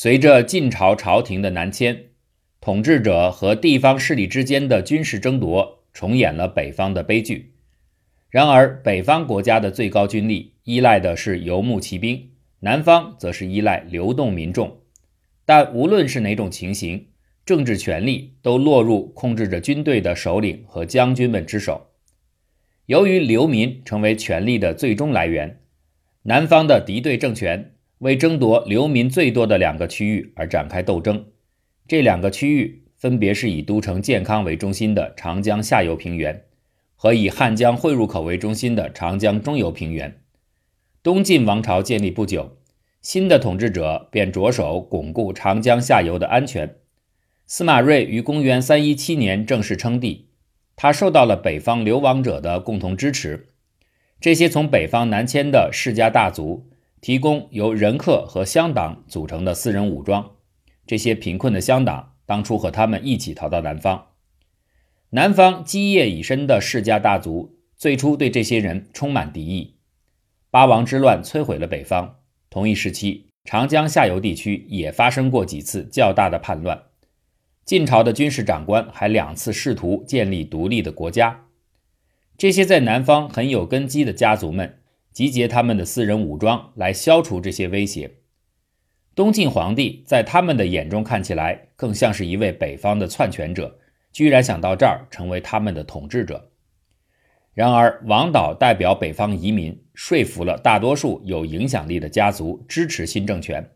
随着晋朝朝廷的南迁，统治者和地方势力之间的军事争夺重演了北方的悲剧。然而，北方国家的最高军力依赖的是游牧骑兵，南方则是依赖流动民众。但无论是哪种情形，政治权力都落入控制着军队的首领和将军们之手。由于流民成为权力的最终来源，南方的敌对政权为争夺流民最多的两个区域而展开斗争。这两个区域分别是以都城建康为中心的长江下游平原。和以汉江汇入口为中心的长江中游平原，东晋王朝建立不久，新的统治者便着手巩固长江下游的安全。司马睿于公元三一七年正式称帝，他受到了北方流亡者的共同支持。这些从北方南迁的世家大族提供由人客和乡党组成的私人武装，这些贫困的乡党当初和他们一起逃到南方。南方基业已深的世家大族最初对这些人充满敌意。八王之乱摧毁了北方，同一时期，长江下游地区也发生过几次较大的叛乱。晋朝的军事长官还两次试图建立独立的国家。这些在南方很有根基的家族们集结他们的私人武装来消除这些威胁。东晋皇帝在他们的眼中看起来更像是一位北方的篡权者。居然想到这儿成为他们的统治者。然而，王导代表北方移民，说服了大多数有影响力的家族支持新政权。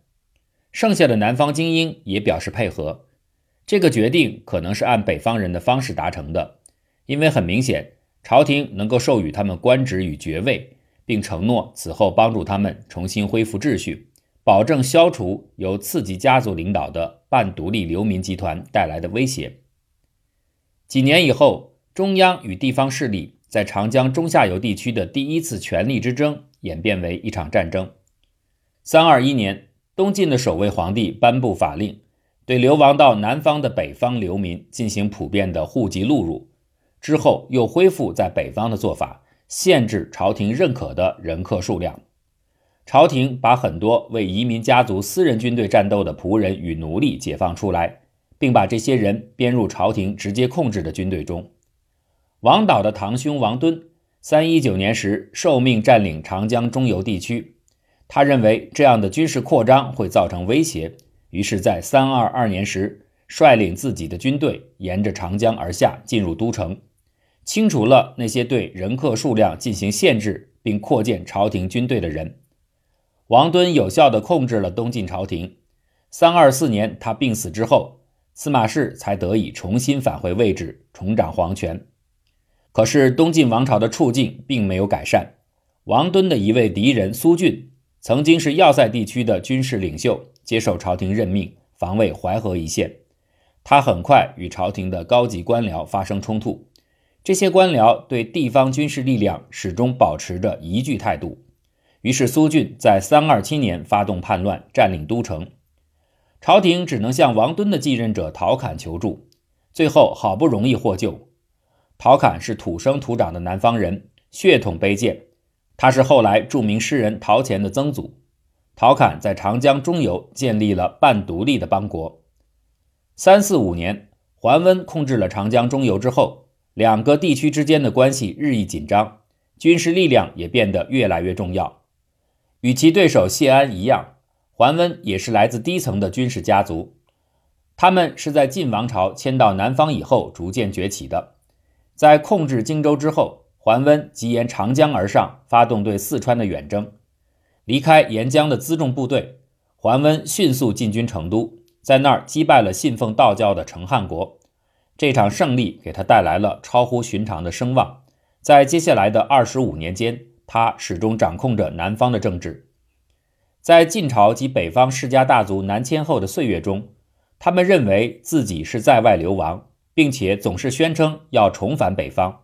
剩下的南方精英也表示配合。这个决定可能是按北方人的方式达成的，因为很明显，朝廷能够授予他们官职与爵位，并承诺此后帮助他们重新恢复秩序，保证消除由次级家族领导的半独立流民集团带来的威胁。几年以后，中央与地方势力在长江中下游地区的第一次权力之争演变为一场战争。三二一年，东晋的首位皇帝颁布法令，对流亡到南方的北方流民进行普遍的户籍录入。之后又恢复在北方的做法，限制朝廷认可的人客数量。朝廷把很多为移民家族私人军队战斗的仆人与奴隶解放出来。并把这些人编入朝廷直接控制的军队中。王导的堂兄王敦，三一九年时受命占领长江中游地区，他认为这样的军事扩张会造成威胁，于是，在三二二年时率领自己的军队沿着长江而下，进入都城，清除了那些对人客数量进行限制并扩建朝廷军队的人。王敦有效地控制了东晋朝廷。三二四年，他病死之后。司马氏才得以重新返回位置，重掌皇权。可是东晋王朝的处境并没有改善。王敦的一位敌人苏峻，曾经是要塞地区的军事领袖，接受朝廷任命，防卫淮河一线。他很快与朝廷的高级官僚发生冲突。这些官僚对地方军事力量始终保持着疑惧态度。于是苏峻在三二七年发动叛乱，占领都城。朝廷只能向王敦的继任者陶侃求助，最后好不容易获救。陶侃是土生土长的南方人，血统卑贱。他是后来著名诗人陶潜的曾祖。陶侃在长江中游建立了半独立的邦国。三四五年，桓温控制了长江中游之后，两个地区之间的关系日益紧张，军事力量也变得越来越重要。与其对手谢安一样。桓温也是来自低层的军事家族，他们是在晋王朝迁到南方以后逐渐崛起的。在控制荆州之后，桓温即沿长江而上，发动对四川的远征。离开沿江的辎重部队，桓温迅速进军成都，在那儿击败了信奉道教的成汉国。这场胜利给他带来了超乎寻常的声望。在接下来的二十五年间，他始终掌控着南方的政治。在晋朝及北方世家大族南迁后的岁月中，他们认为自己是在外流亡，并且总是宣称要重返北方。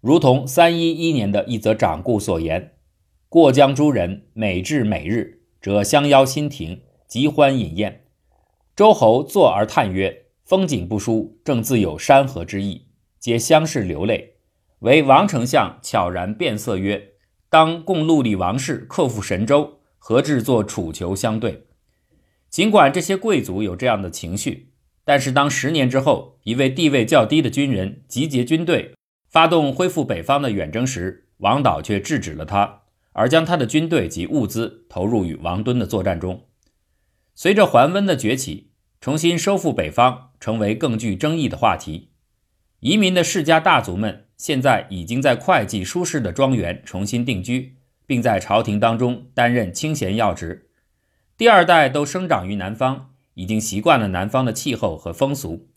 如同三一一年的一则掌故所言：“过江诸人每至每日，者相邀新亭，极欢饮宴。周侯坐而叹曰：‘风景不输，正自有山河之意。’皆相视流泪。唯王丞相悄然变色曰：‘当共戮力王室，克复神州。’”何至作楚囚相对？尽管这些贵族有这样的情绪，但是当十年之后，一位地位较低的军人集结军队，发动恢复北方的远征时，王导却制止了他，而将他的军队及物资投入与王敦的作战中。随着桓温的崛起，重新收复北方成为更具争议的话题。移民的世家大族们现在已经在会计舒适的庄园重新定居，并在朝廷当中担任清闲要职。第二代都生长于南方，已经习惯了南方的气候和风俗。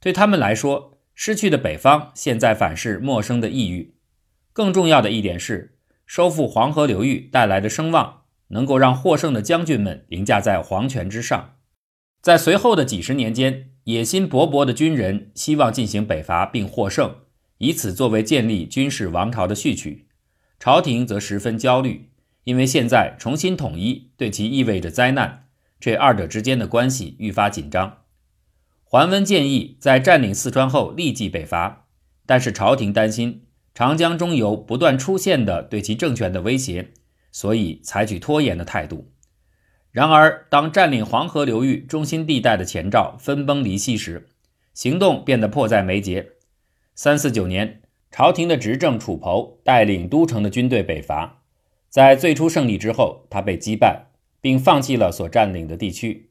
对他们来说，失去的北方现在反是陌生的异域。更重要的一点是，收复黄河流域带来的声望，能够让获胜的将军们凌驾在皇权之上。在随后的几十年间，野心勃勃的军人希望进行北伐并获胜，以此作为建立军事王朝的序曲。朝廷则十分焦虑。因为现在重新统一对其意味着灾难，这二者之间的关系愈发紧张。桓温建议在占领四川后立即北伐，但是朝廷担心长江中游不断出现的对其政权的威胁，所以采取拖延的态度。然而，当占领黄河流域中心地带的前兆分崩离析时，行动变得迫在眉睫。三四九年，朝廷的执政楚侯带领都城的军队北伐。在最初胜利之后，他被击败，并放弃了所占领的地区。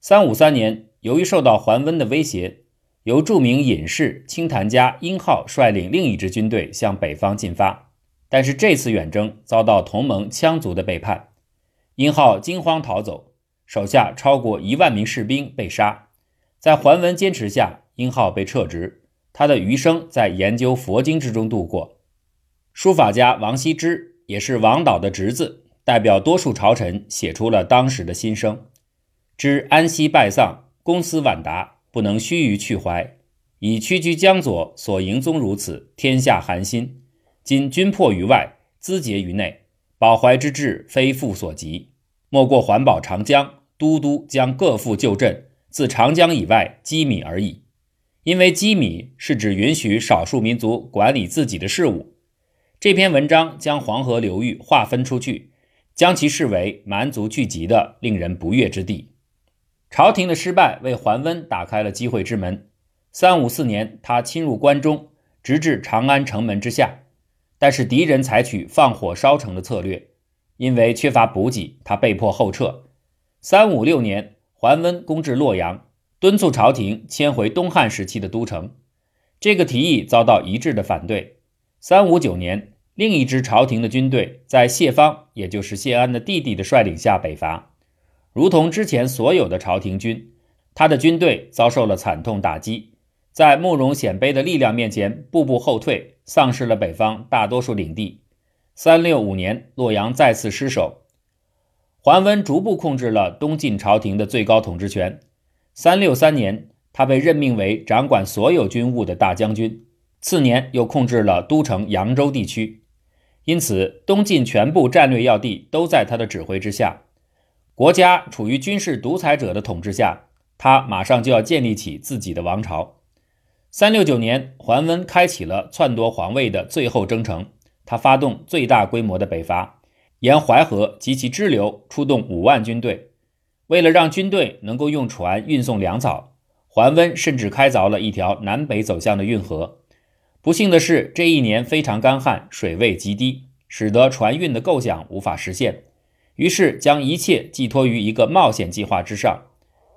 三五三年，由于受到桓温的威胁，由著名隐士清谈家殷浩率领另一支军队向北方进发。但是这次远征遭到同盟羌族的背叛，殷浩惊慌逃走，手下超过一万名士兵被杀。在桓温坚持下，殷浩被撤职，他的余生在研究佛经之中度过。书法家王羲之。也是王导的侄子，代表多数朝臣写出了当时的心声：知安西败丧，公私晚达，不能须臾去怀。以屈居江左，所营宗如此，天下寒心。今军破于外，资竭于内，保怀之志非复所及。莫过环保长江，都督将各赴旧镇，自长江以外积米而已。因为积米是指允许少数民族管理自己的事务。这篇文章将黄河流域划分出去，将其视为蛮族聚集的令人不悦之地。朝廷的失败为桓温打开了机会之门。三五四年，他侵入关中，直至长安城门之下，但是敌人采取放火烧城的策略，因为缺乏补给，他被迫后撤。三五六年，桓温攻至洛阳，敦促朝廷迁回东汉时期的都城，这个提议遭到一致的反对。三五九年。另一支朝廷的军队在谢方，也就是谢安的弟弟的率领下北伐，如同之前所有的朝廷军，他的军队遭受了惨痛打击，在慕容鲜卑的力量面前步步后退，丧失了北方大多数领地。三六五年，洛阳再次失守，桓温逐步控制了东晋朝廷的最高统治权。三六三年，他被任命为掌管所有军务的大将军，次年又控制了都城扬州地区。因此，东晋全部战略要地都在他的指挥之下，国家处于军事独裁者的统治下，他马上就要建立起自己的王朝。三六九年，桓温开启了篡夺皇位的最后征程，他发动最大规模的北伐，沿淮河及其支流出动五万军队。为了让军队能够用船运送粮草，桓温甚至开凿了一条南北走向的运河。不幸的是，这一年非常干旱，水位极低，使得船运的构想无法实现。于是将一切寄托于一个冒险计划之上。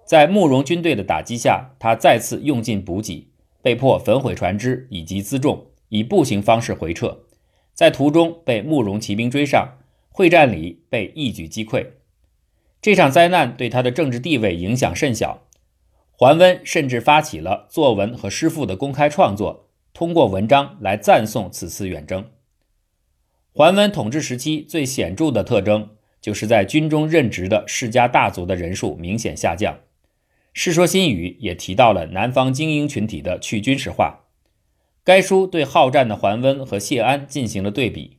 在慕容军队的打击下，他再次用尽补给，被迫焚毁船只以及辎重，以步行方式回撤。在途中被慕容骑兵追上，会战里被一举击溃。这场灾难对他的政治地位影响甚小。桓温甚至发起了作文和诗赋的公开创作。通过文章来赞颂此次远征。桓温统治时期最显著的特征，就是在军中任职的世家大族的人数明显下降。《世说新语》也提到了南方精英群体的去军事化。该书对好战的桓温和谢安进行了对比。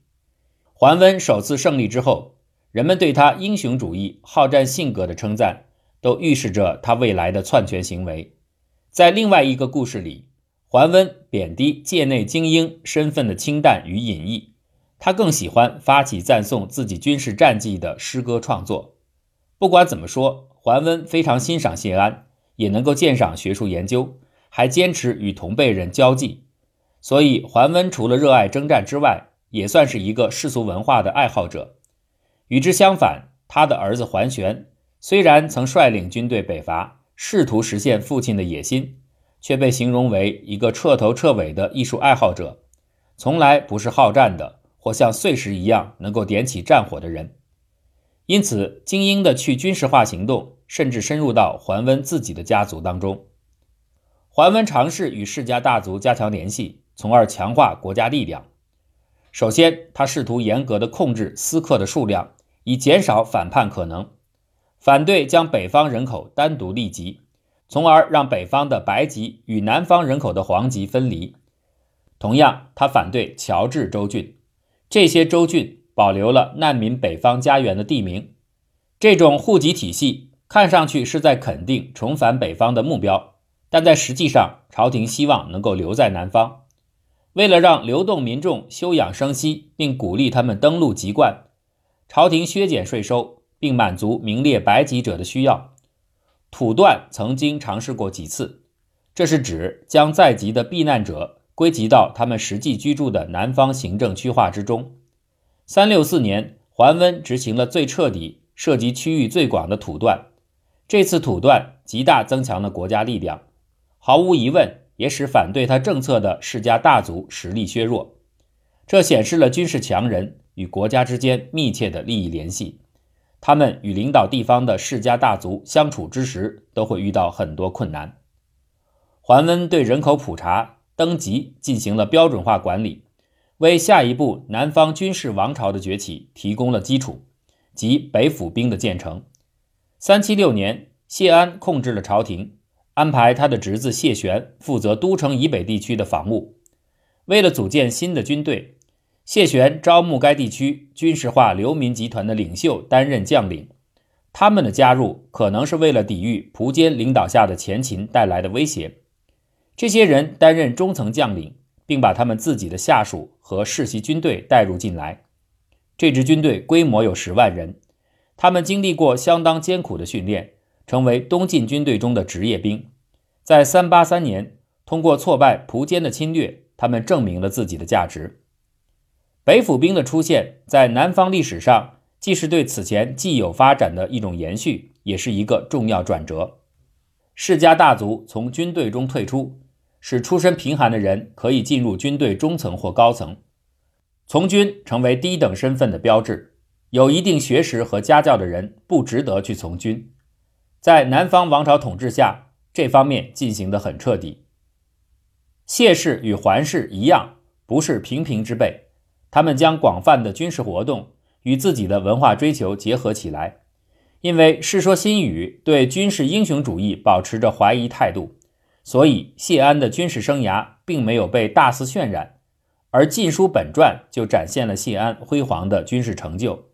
桓温首次胜利之后，人们对他英雄主义、好战性格的称赞，都预示着他未来的篡权行为。在另外一个故事里。桓温贬低界内精英身份的清淡与隐逸，他更喜欢发起赞颂自己军事战绩的诗歌创作。不管怎么说，桓温非常欣赏谢安，也能够鉴赏学术研究，还坚持与同辈人交际。所以，桓温除了热爱征战之外，也算是一个世俗文化的爱好者。与之相反，他的儿子桓玄虽然曾率领军队北伐，试图实现父亲的野心，却被形容为一个彻头彻尾的艺术爱好者，从来不是好战的，或像碎石一样能够点起战火的人。因此，精英的去军事化行动，甚至深入到桓温自己的家族当中。桓温尝试与世家大族加强联系，从而强化国家力量。首先，他试图严格的控制私客的数量，以减少反叛可能；反对将北方人口单独立籍，从而让北方的白籍与南方人口的黄籍分离。同样，他反对侨治州郡，这些州郡保留了难民北方家园的地名。这种户籍体系看上去是在肯定重返北方的目标，但在实际上，朝廷希望能够留在南方。为了让流动民众休养生息，并鼓励他们登陆籍贯，朝廷削减税收，并满足名列白籍者的需要。土断曾经尝试过几次，这是指将在籍的避难者归集到他们实际居住的南方行政区划之中。三六四年，桓温执行了最彻底、涉及区域最广的土断，这次土断极大增强了国家力量，毫无疑问。也使反对他政策的世家大族实力削弱，这显示了军事强人与国家之间密切的利益联系。他们与领导地方的世家大族相处之时，都会遇到很多困难。桓温对人口普查、登籍进行了标准化管理，为下一步南方军事王朝的崛起提供了基础，即北府兵的建成。三七六年，谢安控制了朝廷。安排他的侄子谢玄负责都城以北地区的防务。为了组建新的军队，谢玄招募该地区军事化流民集团的领袖担任将领。他们的加入可能是为了抵御蒲坚领导下的前秦带来的威胁。这些人担任中层将领，并把他们自己的下属和世袭军队带入进来。这支军队规模有十万人，他们经历过相当艰苦的训练。成为东晋军队中的职业兵，在三八三年通过挫败蒲坚的侵略，他们证明了自己的价值。北府兵的出现，在南方历史上既是对此前既有发展的一种延续，也是一个重要转折。世家大族从军队中退出，使出身贫寒的人可以进入军队中层或高层，从军成为低等身份的标志。有一定学识和家教的人不值得去从军。在南方王朝统治下，这方面进行得很彻底。谢氏与桓氏一样，不是平平之辈，他们将广泛的军事活动与自己的文化追求结合起来。因为《世说新语》对军事英雄主义保持着怀疑态度，所以谢安的军事生涯并没有被大肆渲染，而《晋书》本传就展现了谢安辉煌的军事成就。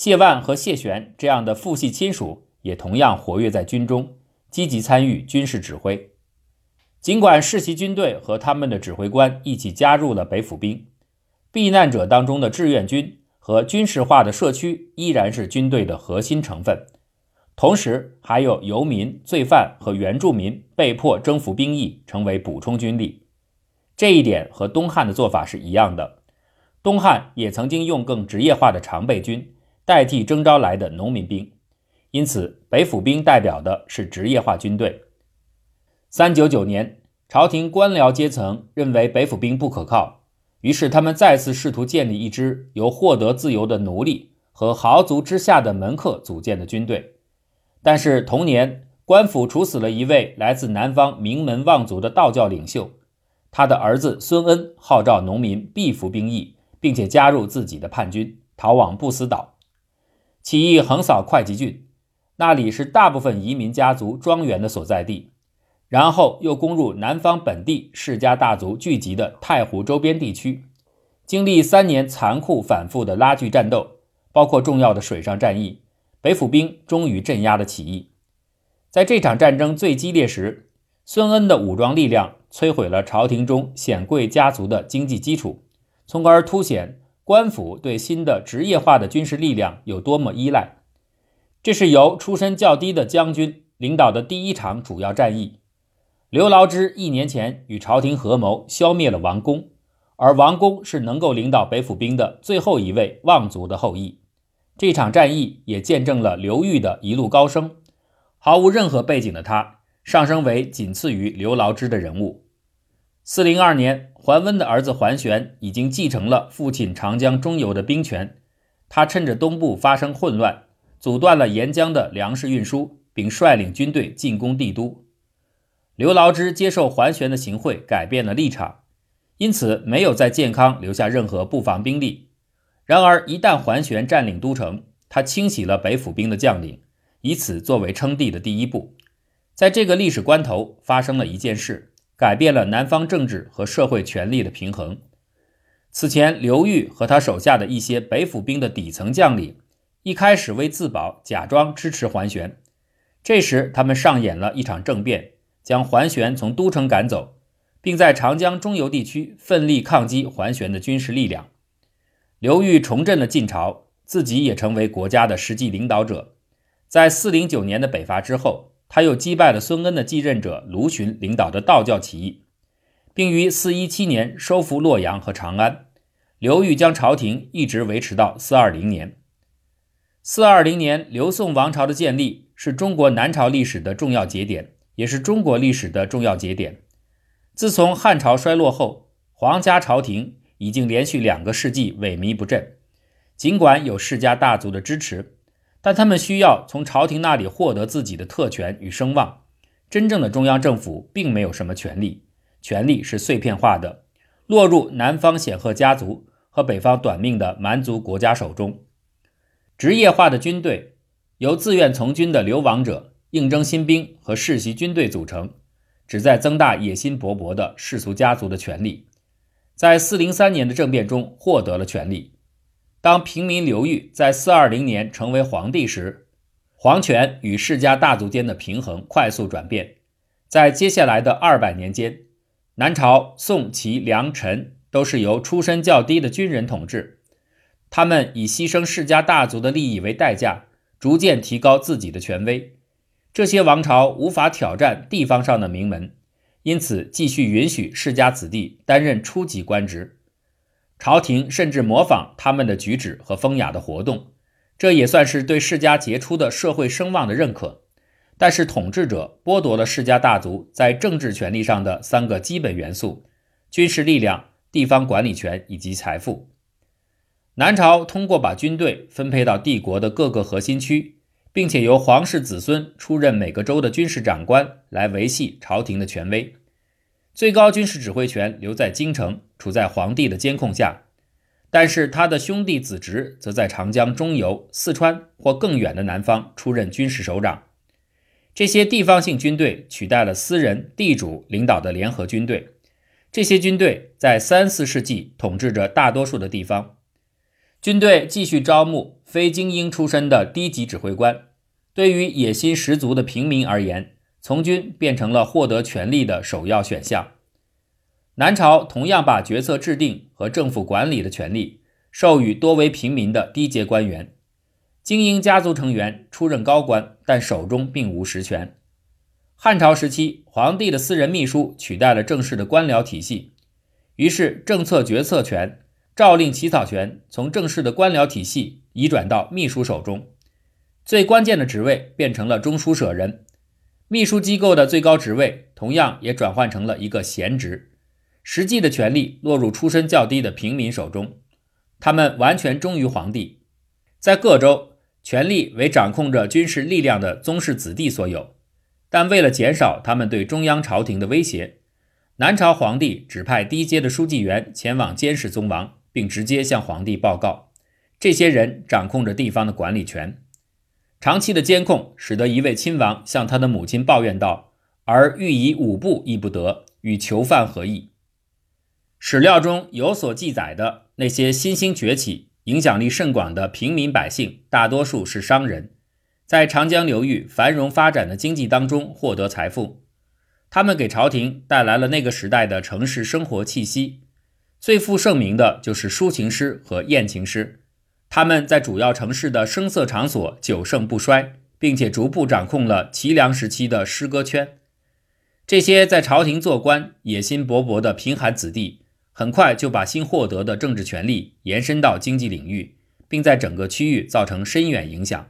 谢万和谢玄这样的父系亲属。也同样活跃在军中，积极参与军事指挥。尽管世袭军队和他们的指挥官一起加入了北府兵，避难者当中的志愿军和军事化的社区依然是军队的核心成分。同时，还有游民、罪犯和原住民被迫征服兵役，成为补充军力。这一点和东汉的做法是一样的。东汉也曾经用更职业化的常备军代替征召来的农民兵。因此，北府兵代表的是职业化军队。三九九年，朝廷官僚阶层认为北府兵不可靠，于是他们再次试图建立一支由获得自由的奴隶和豪族之下的门客组建的军队。但是同年，官府处死了一位来自南方名门望族的道教领袖，他的儿子孙恩号召农民必服兵役，并且加入自己的叛军，逃往不死岛。起义横扫会稽郡。那里是大部分移民家族庄园的所在地，然后又攻入南方本地世家大族聚集的太湖周边地区。经历三年残酷反复的拉锯战斗，包括重要的水上战役，北府兵终于镇压了起义。在这场战争最激烈时，孙恩的武装力量摧毁了朝廷中显贵家族的经济基础，从而凸显官府对新的职业化的军事力量有多么依赖。这是由出身较低的将军领导的第一场主要战役。刘牢之一年前与朝廷合谋消灭了王公，而王公是能够领导北府兵的最后一位望族的后裔。这场战役也见证了刘裕的一路高升。毫无任何背景的他，上升为仅次于刘牢之的人物。四零二年，桓温的儿子桓玄已经继承了父亲长江中游的兵权，他趁着东部发生混乱。阻断了沿江的粮食运输，并率领军队进攻帝都。刘牢之接受桓玄的行贿，改变了立场，因此没有在建康留下任何布防兵力。然而，一旦桓玄占领都城，他清洗了北府兵的将领，以此作为称帝的第一步。在这个历史关头，发生了一件事，改变了南方政治和社会权力的平衡。此前，刘裕和他手下的一些北府兵的底层将领。一开始为自保，假装支持桓玄。这时，他们上演了一场政变，将桓玄从都城赶走，并在长江中游地区奋力抗击桓玄的军事力量。刘裕重振了晋朝，自己也成为国家的实际领导者。在四零九年的北伐之后，他又击败了孙恩的继任者卢循领导的道教起义，并于四一七年收复洛阳和长安。刘裕将朝廷一直维持到四二零年。四二零年，刘宋王朝的建立是中国南朝历史的重要节点，也是中国历史的重要节点。自从汉朝衰落后，皇家朝廷已经连续两个世纪萎靡不振。尽管有世家大族的支持，但他们需要从朝廷那里获得自己的特权与声望。真正的中央政府并没有什么权力，权力是碎片化的，落入南方显赫家族和北方短命的蛮族国家手中。职业化的军队由自愿从军的流亡者、应征新兵和世袭军队组成，旨在增大野心勃勃的世俗家族的权力。在四零三年的政变中获得了权力。当平民刘裕在四二零年成为皇帝时，皇权与世家大族间的平衡快速转变。在接下来的二百年间，南朝宋、齐、梁、陈都是由出身较低的军人统治。他们以牺牲世家大族的利益为代价，逐渐提高自己的权威。这些王朝无法挑战地方上的名门，因此继续允许世家子弟担任初级官职。朝廷甚至模仿他们的举止和风雅的活动，这也算是对世家杰出的社会声望的认可。但是，统治者剥夺了世家大族在政治权力上的三个基本元素：军事力量、地方管理权以及财富。南朝通过把军队分配到帝国的各个核心区，并且由皇室子孙出任每个州的军事长官来维系朝廷的权威。最高军事指挥权留在京城，处在皇帝的监控下，但是他的兄弟子侄则在长江中游、四川或更远的南方出任军事首长。这些地方性军队取代了私人地主领导的联合军队。这些军队在三四世纪统治着大多数的地方。军队继续招募非精英出身的低级指挥官。对于野心十足的平民而言，从军变成了获得权力的首要选项。南朝同样把决策制定和政府管理的权利授予多为平民的低阶官员。精英家族成员出任高官，但手中并无实权。汉朝时期，皇帝的私人秘书取代了正式的官僚体系，于是政策决策权。诏令起草权从正式的官僚体系移转到秘书手中，最关键的职位变成了中书舍人。秘书机构的最高职位同样也转换成了一个闲职，实际的权力落入出身较低的平民手中，他们完全忠于皇帝。在各州，权力为掌控着军事力量的宗室子弟所有，但为了减少他们对中央朝廷的威胁，南朝皇帝指派低阶的书记员前往监视宗王。并直接向皇帝报告，这些人掌控着地方的管理权。长期的监控使得一位亲王向他的母亲抱怨道：“而欲以五步亦不得，与囚犯何异？”史料中有所记载的那些新兴崛起、影响力甚广的平民百姓，大多数是商人，在长江流域繁荣发展的经济当中获得财富，他们给朝廷带来了那个时代的城市生活气息。最负盛名的就是抒情诗和艳情诗，他们在主要城市的声色场所久盛不衰，并且逐步掌控了齐梁时期的诗歌圈。这些在朝廷做官、野心勃勃的贫寒子弟，很快就把新获得的政治权力延伸到经济领域，并在整个区域造成深远影响。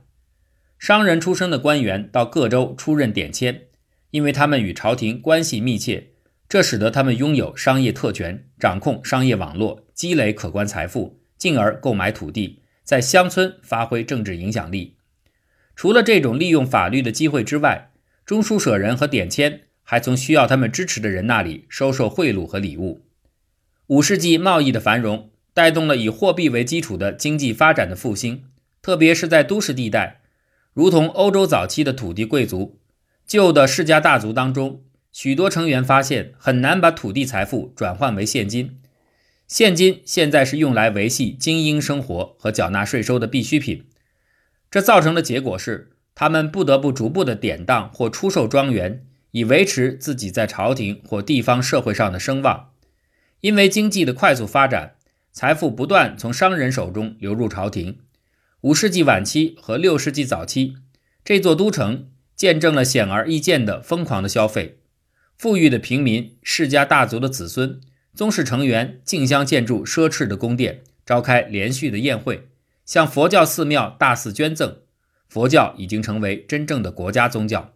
商人出身的官员到各州出任典签，因为他们与朝廷关系密切，这使得他们拥有商业特权，掌控商业网络，积累可观财富，进而购买土地，在乡村发挥政治影响力。除了这种利用法律的机会之外，中书舍人和典签还从需要他们支持的人那里收受贿赂和礼物。五世纪贸易的繁荣带动了以货币为基础的经济发展的复兴，特别是在都市地带。如同欧洲早期的土地贵族，旧的世家大族当中，许多成员发现很难把土地财富转换为现金。现金现在是用来维系精英生活和缴纳税收的必需品。这造成的结果是，他们不得不逐步的典当或出售庄园，以维持自己在朝廷或地方社会上的声望。因为经济的快速发展，财富不断从商人手中流入朝廷。五世纪晚期和六世纪早期，这座都城见证了显而易见的疯狂的消费。富裕的平民、世家大族的子孙、宗室成员竞相建筑奢侈的宫殿，召开连续的宴会，向佛教寺庙大肆捐赠。佛教已经成为真正的国家宗教。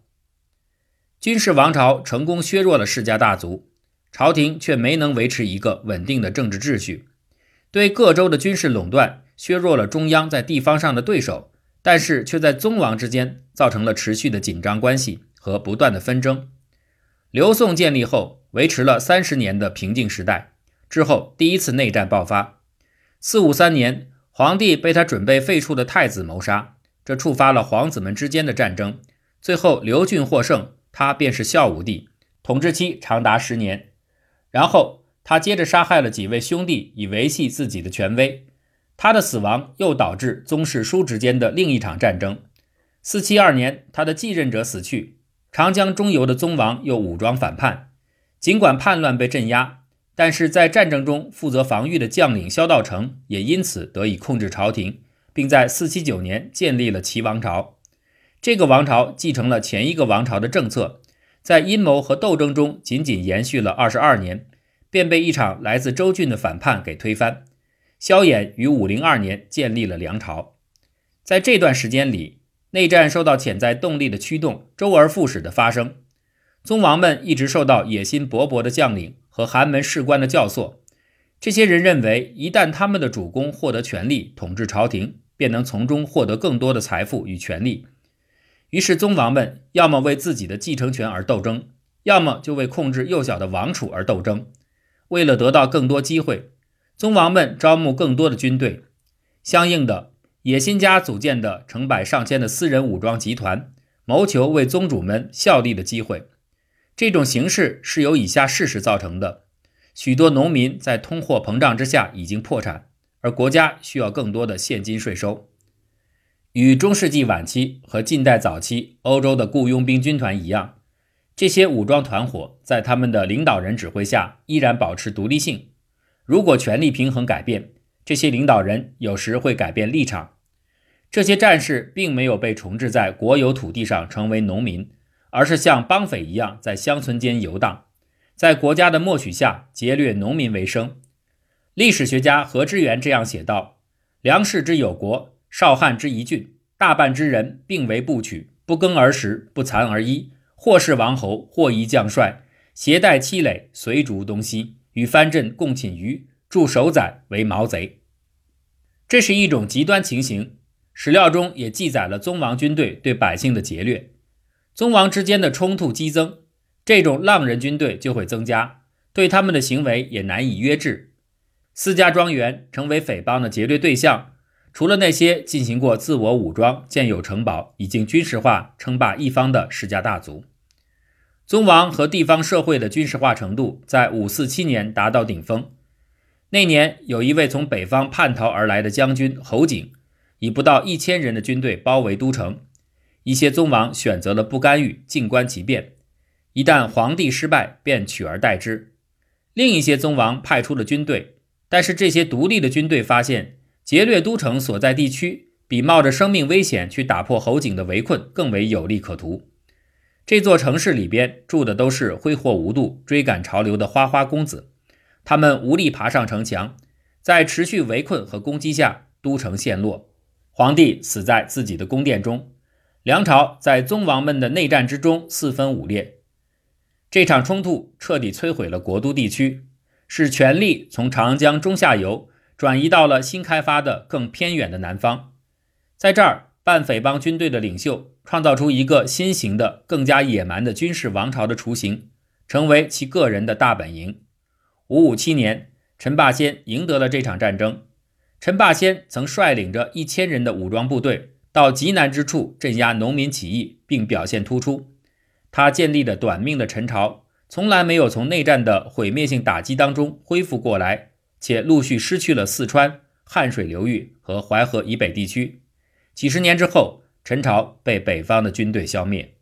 军事王朝成功削弱了世家大族，朝廷却没能维持一个稳定的政治秩序，对各州的军事垄断。削弱了中央在地方上的对手，但是却在宗王之间造成了持续的紧张关系和不断的纷争。刘宋建立后，维持了三十年的平静时代之后，第一次内战爆发。四五三年，皇帝被他准备废黜的太子谋杀，这触发了皇子们之间的战争。最后，刘俊获胜，他便是孝武帝，统治期长达十年。然后，他接着杀害了几位兄弟，以维系自己的权威。他的死亡又导致宗室叔侄间的另一场战争。四七二年，他的继任者死去，长江中游的宗王又武装反叛。尽管叛乱被镇压，但是在战争中负责防御的将领萧道成也因此得以控制朝廷，并在四七九年建立了齐王朝。这个王朝继承了前一个王朝的政策，在阴谋和斗争中仅仅延续了二十二年，便被一场来自周郡的反叛给推翻。萧衍于五零二年建立了梁朝，在这段时间里，内战受到潜在动力的驱动，周而复始的发生。宗王们一直受到野心勃勃的将领和寒门士官的教唆，这些人认为，一旦他们的主公获得权力，统治朝廷，便能从中获得更多的财富与权力。于是，宗王们要么为自己的继承权而斗争，要么就为控制幼小的王储而斗争。为了得到更多机会。宗王们招募更多的军队，相应的，野心家组建的成百上千的私人武装集团，谋求为宗主们效力的机会。这种形势是由以下事实造成的：许多农民在通货膨胀之下已经破产，而国家需要更多的现金税收。与中世纪晚期和近代早期欧洲的雇佣兵军团一样，这些武装团伙在他们的领导人指挥下依然保持独立性。如果权力平衡改变，这些领导人有时会改变立场。这些战士并没有被重置在国有土地上成为农民，而是像帮匪一样在乡村间游荡，在国家的默许下劫掠农民为生。历史学家何之源这样写道：“梁氏之有国，少汉之一郡，大半之人并为不取，不耕而食，不蚕而衣，或是王侯，或一将帅，携带妻累，随逐东西。”与藩镇共寝鱼，驻守宰为毛贼。这是一种极端情形。史料中也记载了宗王军队对百姓的劫掠，宗王之间的冲突激增，这种浪人军队就会增加，对他们的行为也难以约制。私家庄园成为匪帮的劫掠对象，除了那些进行过自我武装、建有城堡、已经军事化称霸一方的世家大族。宗王和地方社会的军事化程度在五四七年达到顶峰。那年，有一位从北方叛逃而来的将军侯景，以不到一千人的军队包围都城。一些宗王选择了不干预，静观其变。一旦皇帝失败，便取而代之。另一些宗王派出了军队，但是这些独立的军队发现劫掠都城所在地区，比冒着生命危险去打破侯景的围困更为有利可图。这座城市里边住的都是挥霍无度、追赶潮流的花花公子，他们无力爬上城墙，在持续围困和攻击下，都城陷落，皇帝死在自己的宫殿中，梁朝在宗王们的内战之中四分五裂。这场冲突彻底摧毁了国都地区，使权力从长江中下游转移到了新开发的更偏远的南方，在这儿。半匪帮军队的领袖创造出一个新型的、更加野蛮的军事王朝的雏形，成为其个人的大本营。五五七年，陈霸先赢得了这场战争。陈霸先曾率领着一千人的武装部队到极难之处镇压农民起义，并表现突出。他建立的短命的陈朝，从来没有从内战的毁灭性打击当中恢复过来，且陆续失去了四川、汉水流域和淮河以北地区。几十年之后，陈朝被北方的军队消灭。